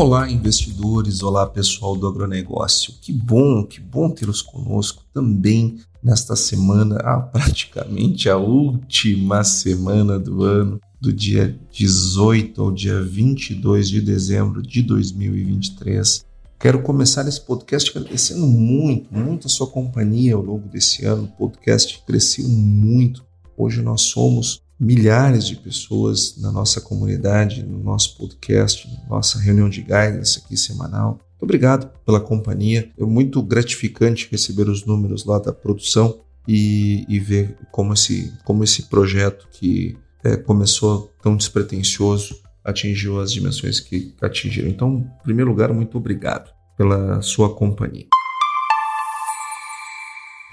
Olá, investidores, olá pessoal do agronegócio. Que bom, que bom tê-los conosco também nesta semana, ah, praticamente a última semana do ano, do dia 18 ao dia 22 de dezembro de 2023. Quero começar esse podcast agradecendo muito, muito a sua companhia ao longo desse ano. O podcast cresceu muito. Hoje nós somos milhares de pessoas na nossa comunidade, no nosso podcast, nossa reunião de guidance aqui semanal. Muito obrigado pela companhia. É muito gratificante receber os números lá da produção e, e ver como esse, como esse projeto que é, começou tão despretensioso atingiu as dimensões que atingiram. Então, em primeiro lugar, muito obrigado pela sua companhia.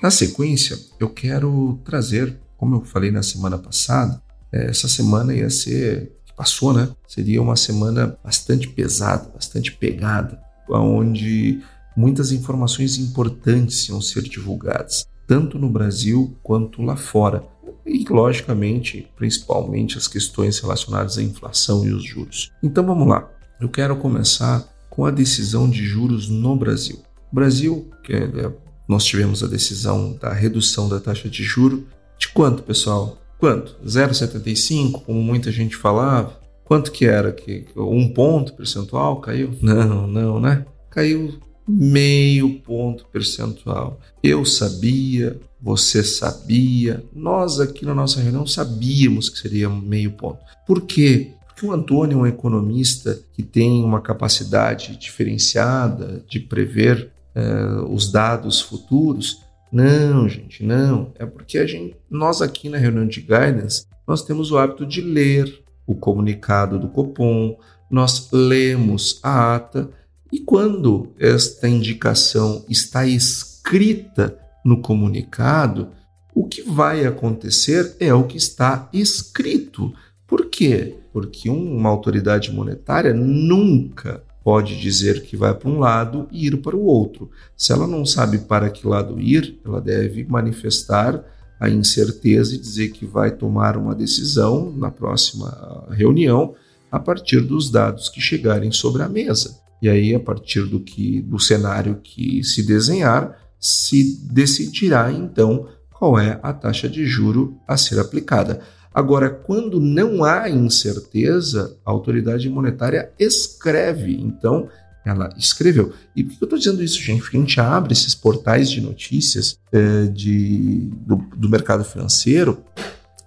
Na sequência, eu quero trazer como eu falei na semana passada, é, essa semana ia ser, que passou, né? Seria uma semana bastante pesada, bastante pegada, onde muitas informações importantes iam ser divulgadas, tanto no Brasil quanto lá fora. E, logicamente, principalmente as questões relacionadas à inflação e os juros. Então vamos lá. Eu quero começar com a decisão de juros no Brasil. O Brasil, que é, nós tivemos a decisão da redução da taxa de juro de quanto, pessoal? Quanto? 0,75, como muita gente falava? Quanto que era? Que um ponto percentual caiu? Não, não, né? Caiu meio ponto percentual. Eu sabia, você sabia, nós aqui na nossa reunião sabíamos que seria meio ponto. Por quê? Porque o Antônio é um economista que tem uma capacidade diferenciada de prever eh, os dados futuros não, gente, não. É porque a gente, nós aqui na reunião de guidance, nós temos o hábito de ler o comunicado do Copom, nós lemos a ata e quando esta indicação está escrita no comunicado, o que vai acontecer é o que está escrito. Por quê? Porque uma autoridade monetária nunca pode dizer que vai para um lado e ir para o outro. Se ela não sabe para que lado ir, ela deve manifestar a incerteza e dizer que vai tomar uma decisão na próxima reunião a partir dos dados que chegarem sobre a mesa. E aí, a partir do que do cenário que se desenhar, se decidirá então qual é a taxa de juro a ser aplicada. Agora, quando não há incerteza, a autoridade monetária escreve. Então, ela escreveu. E por que eu estou dizendo isso, gente? Porque a gente abre esses portais de notícias é, de, do, do, mercado financeiro.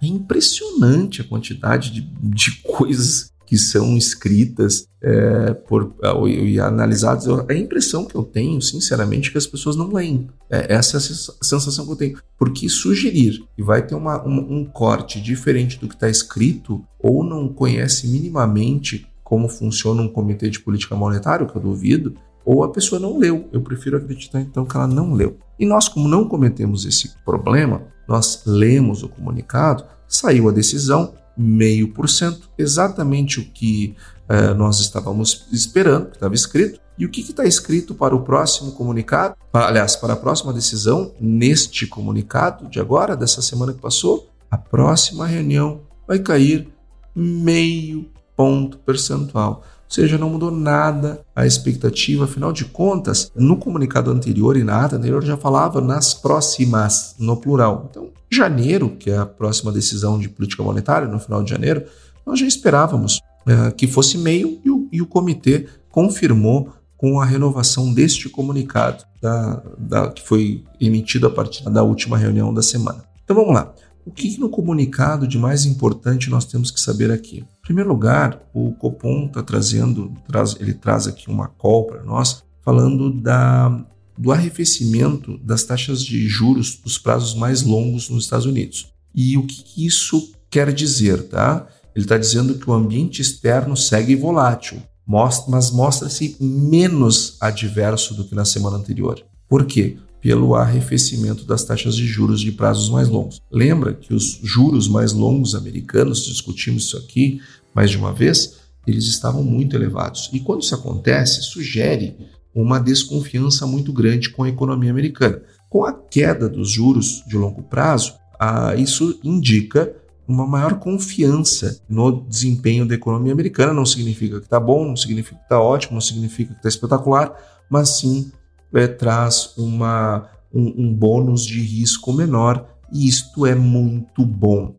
É impressionante a quantidade de, de coisas que são escritas é, por, e analisadas. A impressão que eu tenho, sinceramente, é que as pessoas não leem. É, essa é a sensação que eu tenho. Porque sugerir que vai ter uma, um, um corte diferente do que está escrito ou não conhece minimamente como funciona um comitê de política monetária, que eu duvido, ou a pessoa não leu. Eu prefiro acreditar então que ela não leu. E nós, como não cometemos esse problema, nós lemos o comunicado, saiu a decisão, meio por cento, exatamente o que uh, nós estávamos esperando, que estava escrito. E o que está escrito para o próximo comunicado? Para, aliás, para a próxima decisão, neste comunicado de agora, dessa semana que passou, a próxima reunião vai cair meio ponto percentual. Ou seja, não mudou nada a expectativa. Afinal de contas, no comunicado anterior e na ata anterior já falava nas próximas, no plural. Então, janeiro, que é a próxima decisão de política monetária, no final de janeiro, nós já esperávamos é, que fosse meio e o, e o, comitê confirmou com a renovação deste comunicado da, da, que foi emitido a partir da última reunião da semana. Então vamos lá. o que no comunicado de mais importante nós temos que saber aqui? Primeiro lugar, o Copom está trazendo, traz, ele traz aqui uma call para nós, falando da, do arrefecimento das taxas de juros dos prazos mais longos nos Estados Unidos. E o que isso quer dizer, tá? Ele está dizendo que o ambiente externo segue volátil, mas mostra-se menos adverso do que na semana anterior. Por quê? Pelo arrefecimento das taxas de juros de prazos mais longos. Lembra que os juros mais longos americanos, discutimos isso aqui mais de uma vez, eles estavam muito elevados. E quando isso acontece, sugere uma desconfiança muito grande com a economia americana. Com a queda dos juros de longo prazo, ah, isso indica uma maior confiança no desempenho da economia americana. Não significa que está bom, não significa que está ótimo, não significa que está espetacular, mas sim é, traz uma, um, um bônus de risco menor e isto é muito bom.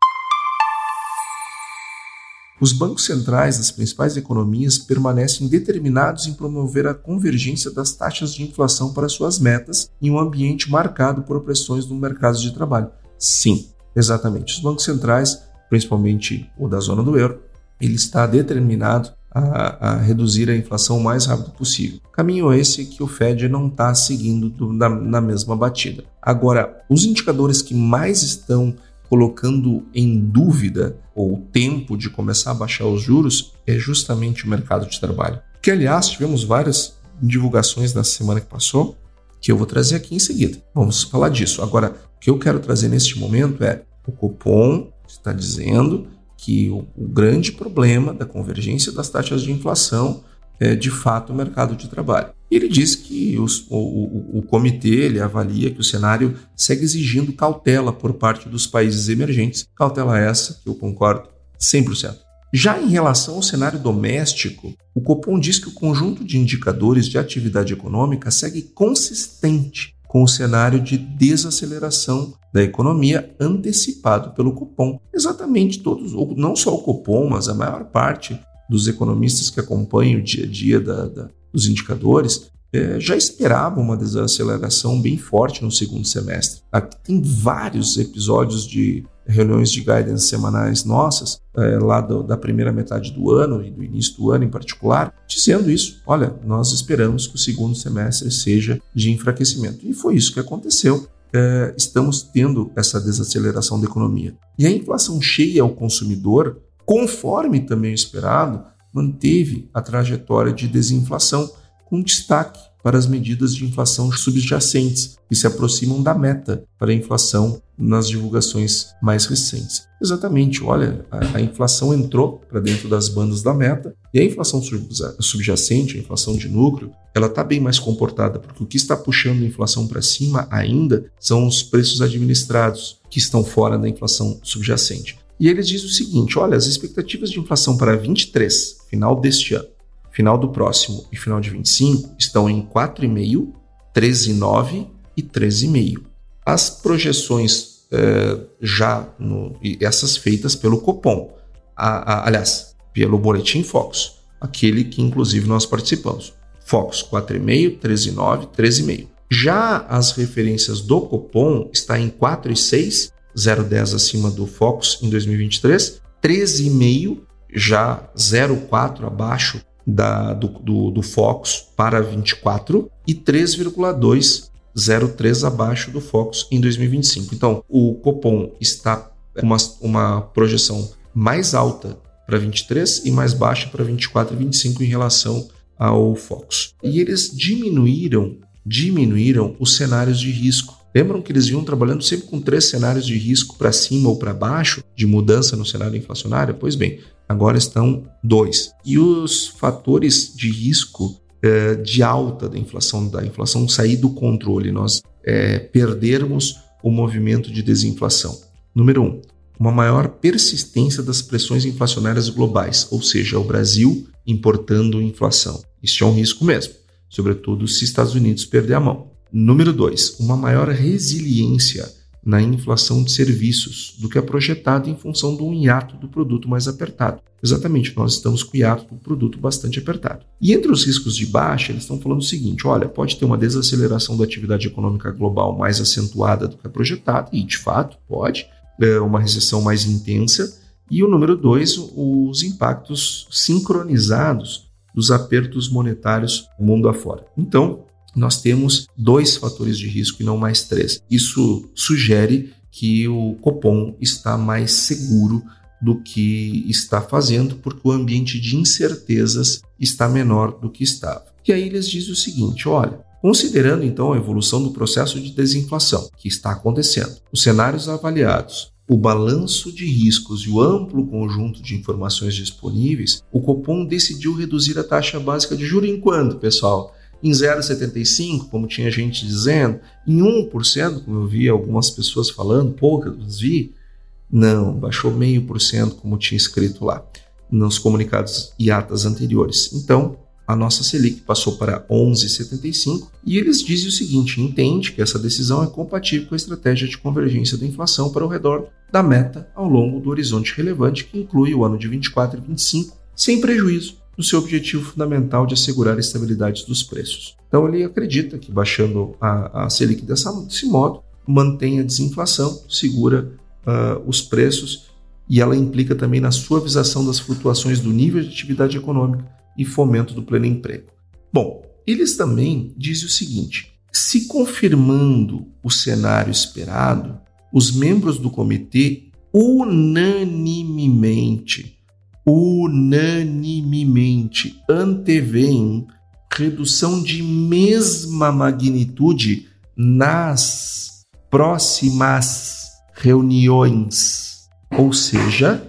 Os bancos centrais das principais economias permanecem determinados em promover a convergência das taxas de inflação para suas metas em um ambiente marcado por pressões no mercado de trabalho. Sim, exatamente. Os bancos centrais, principalmente o da zona do euro, ele está determinado a, a, reduzir a inflação o mais rápido possível. Caminho esse que o Fed não está seguindo do, na, na mesma batida. Agora, os indicadores que mais estão colocando em dúvida o tempo de começar a baixar os juros é justamente o mercado de trabalho. Que, aliás, tivemos várias divulgações na semana que passou que eu vou trazer aqui em seguida. Vamos falar disso. Agora, o que eu quero trazer neste momento é o Copom está dizendo que o, o grande problema da convergência das taxas de inflação é, de fato, o mercado de trabalho. Ele diz que os, o, o, o, comitê ele avalia que o cenário segue exigindo cautela por parte dos países emergentes, cautela essa que eu concordo 100%. Já em relação ao cenário doméstico, o Copom diz que o conjunto de indicadores de atividade econômica segue consistente com o cenário de desaceleração da economia antecipado pelo Copom. Exatamente todos, não só o Copom, mas a maior parte dos economistas que acompanham o dia a dia da, da, dos indicadores é, já esperavam uma desaceleração bem forte no segundo semestre. Aqui tem vários episódios de reuniões de guidance semanais nossas, é, lá do, da primeira metade do ano e do início do ano em particular, dizendo isso. Olha, nós esperamos que o segundo semestre seja de enfraquecimento. E foi isso que aconteceu. É, estamos tendo essa desaceleração da economia. E a inflação cheia ao consumidor, conforme também esperado, manteve a trajetória de desinflação, com destaque para as medidas de inflação subjacentes, que se aproximam da meta para a inflação nas divulgações mais recentes. Exatamente, olha, a, a inflação entrou para dentro das bandas da meta e a inflação subjacente, a inflação de núcleo, ela está bem mais comportada, porque o que está puxando a inflação para cima ainda são os preços administrados, que estão fora da inflação subjacente. E eles dizem o seguinte: olha, as expectativas de inflação para 23, final deste ano, final do próximo e final de 25 estão em 4,5, 13,9 e 13,5. As projeções eh, já no, essas feitas pelo Copom, a, a, aliás, pelo Boletim Focus, aquele que inclusive nós participamos. Focus 4,5, 13,9, 13,5. Já as referências do Copom está em 4,6, 0,10 acima do Focus em 2023, 13,5 já 0,4 abaixo da, do, do, do para 24 e 3,203 abaixo do Focus em 2025. Então, o Copom está com uma, uma projeção mais alta para 23 e mais baixa para 24 e 25 em relação ao Focus. E eles diminuíram, diminuíram os cenários de risco. Lembram que eles vinham trabalhando sempre com três cenários de risco para cima ou para baixo, de mudança no cenário inflacionário? Pois bem, agora estão dois. E os fatores de risco é, de alta da inflação, da inflação sair do controle, nós é, perdermos o movimento de desinflação. Número um, uma maior persistência das pressões inflacionárias globais, ou seja, o Brasil importando inflação. Isso é um risco mesmo, sobretudo se Estados Unidos perder a mão. Número dois, uma maior resiliência na inflação de serviços do que é projetado em função do hiato do produto mais apertado. Exatamente, nós estamos com o hiato do produto bastante apertado. E entre os riscos de baixa, eles estão falando o seguinte: olha, pode ter uma desaceleração da atividade econômica global mais acentuada do que é projetado, e de fato pode. é, uma recessão mais intensa. E o número dois, os impactos sincronizados dos apertos monetários mundo afora. Então, nós temos dois fatores de risco e não mais três. Isso sugere que o Copom está mais seguro do que está fazendo, porque o ambiente de incertezas está menor do que estava. E aí eles dizem o seguinte: olha, considerando então a evolução do processo de desinflação que está acontecendo, os cenários avaliados, o balanço de riscos e o amplo conjunto de informações disponíveis, o Copom decidiu reduzir a taxa básica de juro em quanto, pessoal? Em 0,75, como tinha gente dizendo, em 1%, como eu vi algumas pessoas falando, poucas vi, não, baixou meio por cento, como tinha escrito lá nos comunicados e atas anteriores. Então, a nossa Selic passou para 11,75 e eles dizem o seguinte: entende que essa decisão é compatível com a estratégia de convergência da inflação para o redor da meta ao longo do horizonte relevante, que inclui o ano de 24 e 25, sem prejuízo do seu objetivo fundamental de assegurar a estabilidade dos preços. Então, ele acredita que baixando a, a Selic dessa, desse modo, mantém a desinflação, segura uh, os preços e ela implica também na suavização das flutuações do nível de atividade econômica e fomento do pleno emprego. Bom, eles também dizem o seguinte: se confirmando o cenário esperado, os membros do comitê unanimemente, unanimemente antevêem redução de mesma magnitude nas próximas reuniões. Ou seja,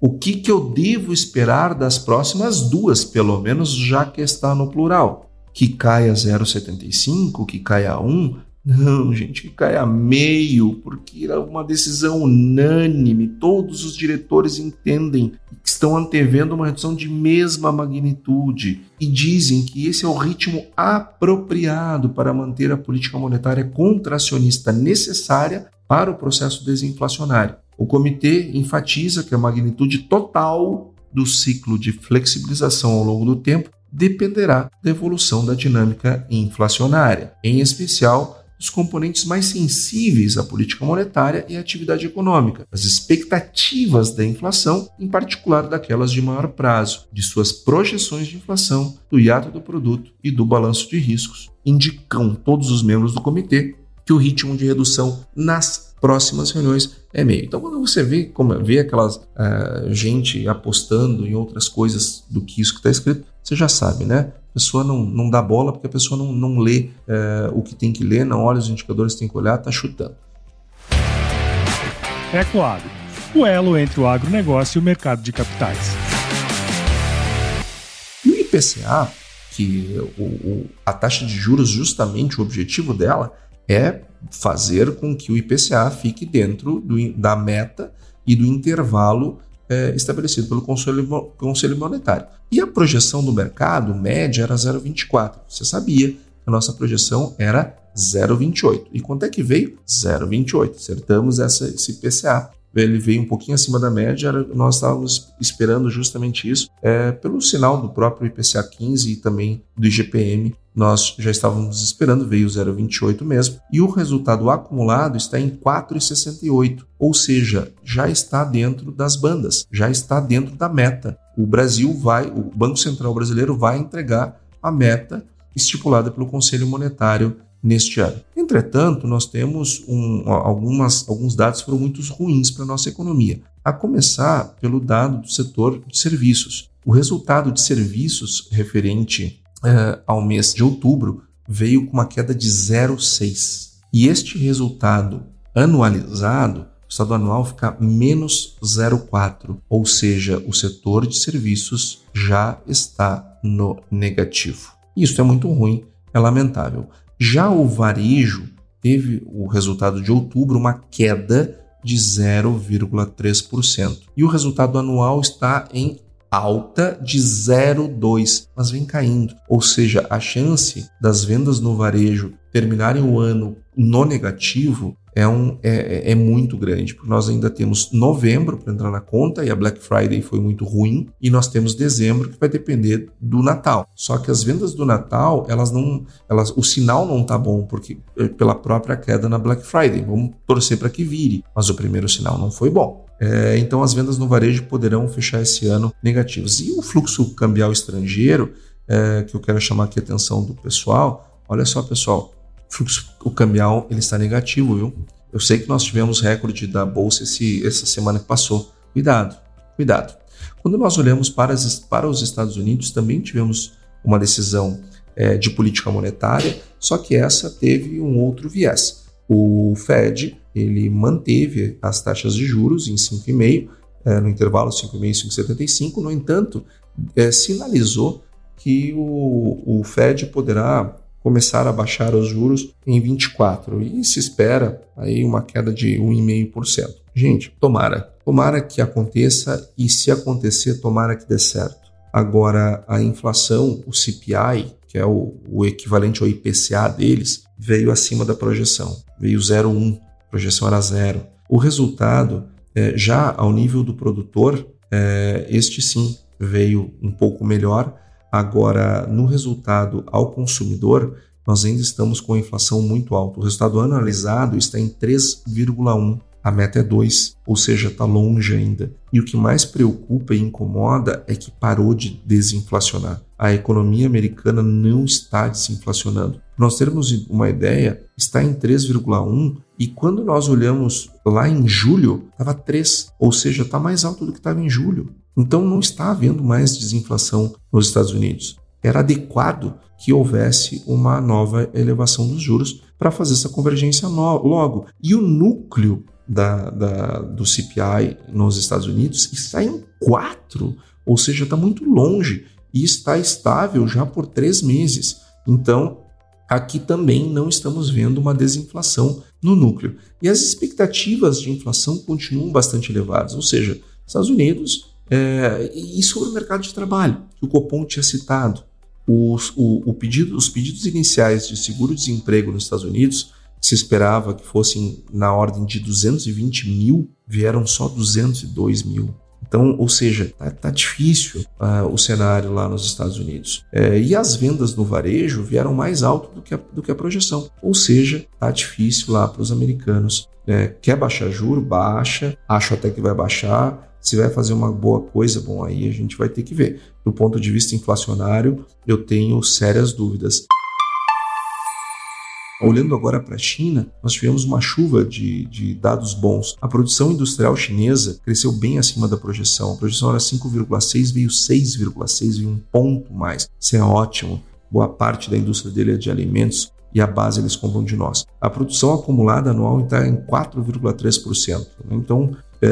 o que, que eu devo esperar das próximas duas, pelo menos já que está no plural? Que caia 0,75, que caia 1? Não, gente, que caia meio, porque era uma decisão unânime. Todos os diretores entendem que estão antevendo uma redução de mesma magnitude e dizem que esse é o ritmo apropriado para manter a política monetária contracionista necessária para o processo desinflacionário. O comitê enfatiza que a magnitude total do ciclo de flexibilização ao longo do tempo dependerá da evolução da dinâmica inflacionária, em especial dos componentes mais sensíveis à política monetária e à atividade econômica, as expectativas da inflação, em particular daquelas de maior prazo, de suas projeções de inflação, do hiato do produto e do balanço de riscos, indicam todos os membros do comitê que o ritmo de redução nas próximas reuniões é meio. Então, quando você vê como vê aquelas uh, gente apostando em outras coisas do que isso que está escrito, você já sabe, né? A pessoa não, não dá bola porque a pessoa não, não lê uh, o que tem que ler, não olha os indicadores que tem que olhar, está chutando. Ecoagro, o elo entre o agronegócio e o mercado de capitais. E o IPCA, que o, o, a taxa de juros, justamente o objetivo dela é fazer com que o IPCA fique dentro do, da meta e do intervalo é, estabelecido pelo Conselho, Conselho Monetário. E a projeção do mercado média era 0,24. Você sabia que a nossa projeção era 0,28. E quanto é que veio? 0,28. Acertamos essa, esse IPCA ele veio um pouquinho acima da média, nós estávamos esperando justamente isso, é, pelo sinal do próprio IPCA 15 e também do IGPM, nós já estávamos esperando, veio 0,28 mesmo, e o resultado acumulado está em 4,68, ou seja, já está dentro das bandas, já está dentro da meta. O Brasil vai, o Banco Central brasileiro vai entregar a meta estipulada pelo Conselho Monetário neste ano. Entretanto, nós temos um, algumas, alguns dados que foram muito ruins para a nossa economia, a começar pelo dado do setor de serviços. O resultado de serviços referente uh, ao mês de outubro veio com uma queda de 0,6. E este resultado anualizado, o estado anual fica menos 0,4, ou seja, o setor de serviços já está no negativo. Isso é muito ruim, é lamentável. Já o varejo teve o resultado de outubro uma queda de 0,3%. E o resultado anual está em alta de 0,2, mas vem caindo. Ou seja, a chance das vendas no varejo terminarem o ano no negativo é, um, é, é muito grande, porque nós ainda temos novembro para entrar na conta e a Black Friday foi muito ruim, e nós temos dezembro que vai depender do Natal. Só que as vendas do Natal, elas não, elas, o sinal não tá bom porque eh, pela própria queda na Black Friday. Vamos torcer para que vire, mas o primeiro sinal não foi bom. É, então as vendas no varejo poderão fechar esse ano negativas. E o fluxo cambial estrangeiro, é, que eu quero chamar aqui a atenção do pessoal, olha só pessoal, fluxo o cambial ele está negativo, viu? Eu sei que nós tivemos recorde da bolsa esse, essa semana que passou. Cuidado, cuidado. Quando nós olhamos para, as, para os Estados Unidos, também tivemos uma decisão é, de política monetária, só que essa teve um outro viés. O Fed ele manteve as taxas de juros em 5,5, é, no intervalo 5,5 e 5,75, no entanto, é, sinalizou que o, o Fed poderá começar a baixar os juros em 24 e se espera aí uma queda de 1,5%. Gente, tomara, tomara que aconteça e se acontecer, tomara que dê certo. Agora, a inflação, o CPI, que é o, o equivalente ao IPCA deles, veio acima da projeção, veio 0,1, a projeção era zero. O resultado, é, já ao nível do produtor, é, este sim veio um pouco melhor, Agora, no resultado ao consumidor, nós ainda estamos com a inflação muito alta. O resultado anualizado está em 3,1. A meta é 2, ou seja, está longe ainda. E o que mais preocupa e incomoda é que parou de desinflacionar. A economia americana não está desinflacionando. Para nós termos uma ideia, está em 3,1 e quando nós olhamos lá em julho, estava 3, ou seja, está mais alto do que estava em julho. Então não está havendo mais desinflação nos Estados Unidos. Era adequado que houvesse uma nova elevação dos juros para fazer essa convergência logo. E o núcleo da, da, do CPI nos Estados Unidos está em 4, ou seja, está muito longe e está estável já por três meses. Então, aqui também não estamos vendo uma desinflação no núcleo. E as expectativas de inflação continuam bastante elevadas, ou seja, Estados Unidos é, e sobre o mercado de trabalho, que o Copom tinha citado. Os, o, o pedido, os pedidos iniciais de seguro-desemprego nos Estados Unidos, se esperava que fossem na ordem de 220 mil, vieram só 202 mil. Então, ou seja, tá, tá difícil uh, o cenário lá nos Estados Unidos. É, e as vendas no varejo vieram mais alto do que a, do que a projeção. Ou seja, tá difícil lá para os americanos. É, quer baixar juro? Baixa. Acho até que vai baixar se vai fazer uma boa coisa, bom, aí a gente vai ter que ver. Do ponto de vista inflacionário, eu tenho sérias dúvidas. Olhando agora para a China, nós tivemos uma chuva de, de, dados bons. A produção industrial chinesa cresceu bem acima da projeção. A projeção era 5,6, veio 6,6, veio um ponto mais. Isso é ótimo. Boa parte da indústria dele é de alimentos e a base eles compram de nós. A produção acumulada anual está em 4,3%. Então, é,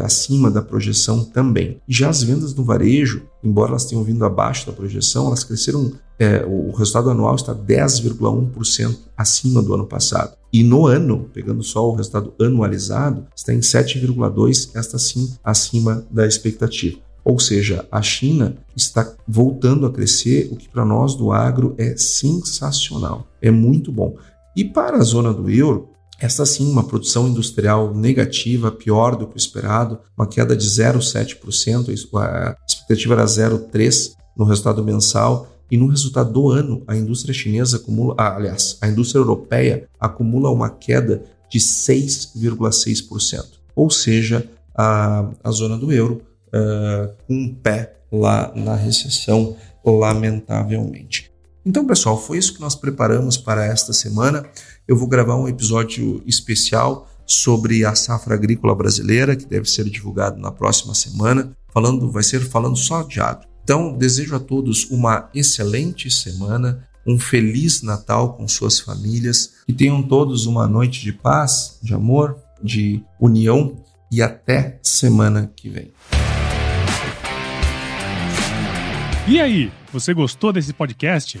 é, acima da projeção também. Já as vendas no varejo, embora elas tenham vindo abaixo da projeção, elas cresceram, é, o resultado anual está 10,1% acima do ano passado. E no ano, pegando só o resultado anualizado, está em 7,2%, esta sim acima da expectativa. Ou seja, a China está voltando a crescer, o que para nós do agro é sensacional, é muito bom. E para a zona do euro, esta sim, uma produção industrial negativa, pior do que o esperado, uma queda de 0,7%, a expectativa era 0,3% no resultado mensal, e no resultado do ano, a indústria chinesa acumula, ah, aliás, a indústria europeia acumula uma queda de 6,6%. Ou seja, a, a zona do euro uh, um pé lá na recessão, lamentavelmente. Então, pessoal, foi isso que nós preparamos para esta semana. Eu vou gravar um episódio especial sobre a safra agrícola brasileira, que deve ser divulgado na próxima semana. Falando, vai ser falando só de agro. Então, desejo a todos uma excelente semana, um feliz Natal com suas famílias, que tenham todos uma noite de paz, de amor, de união e até semana que vem. E aí, você gostou desse podcast?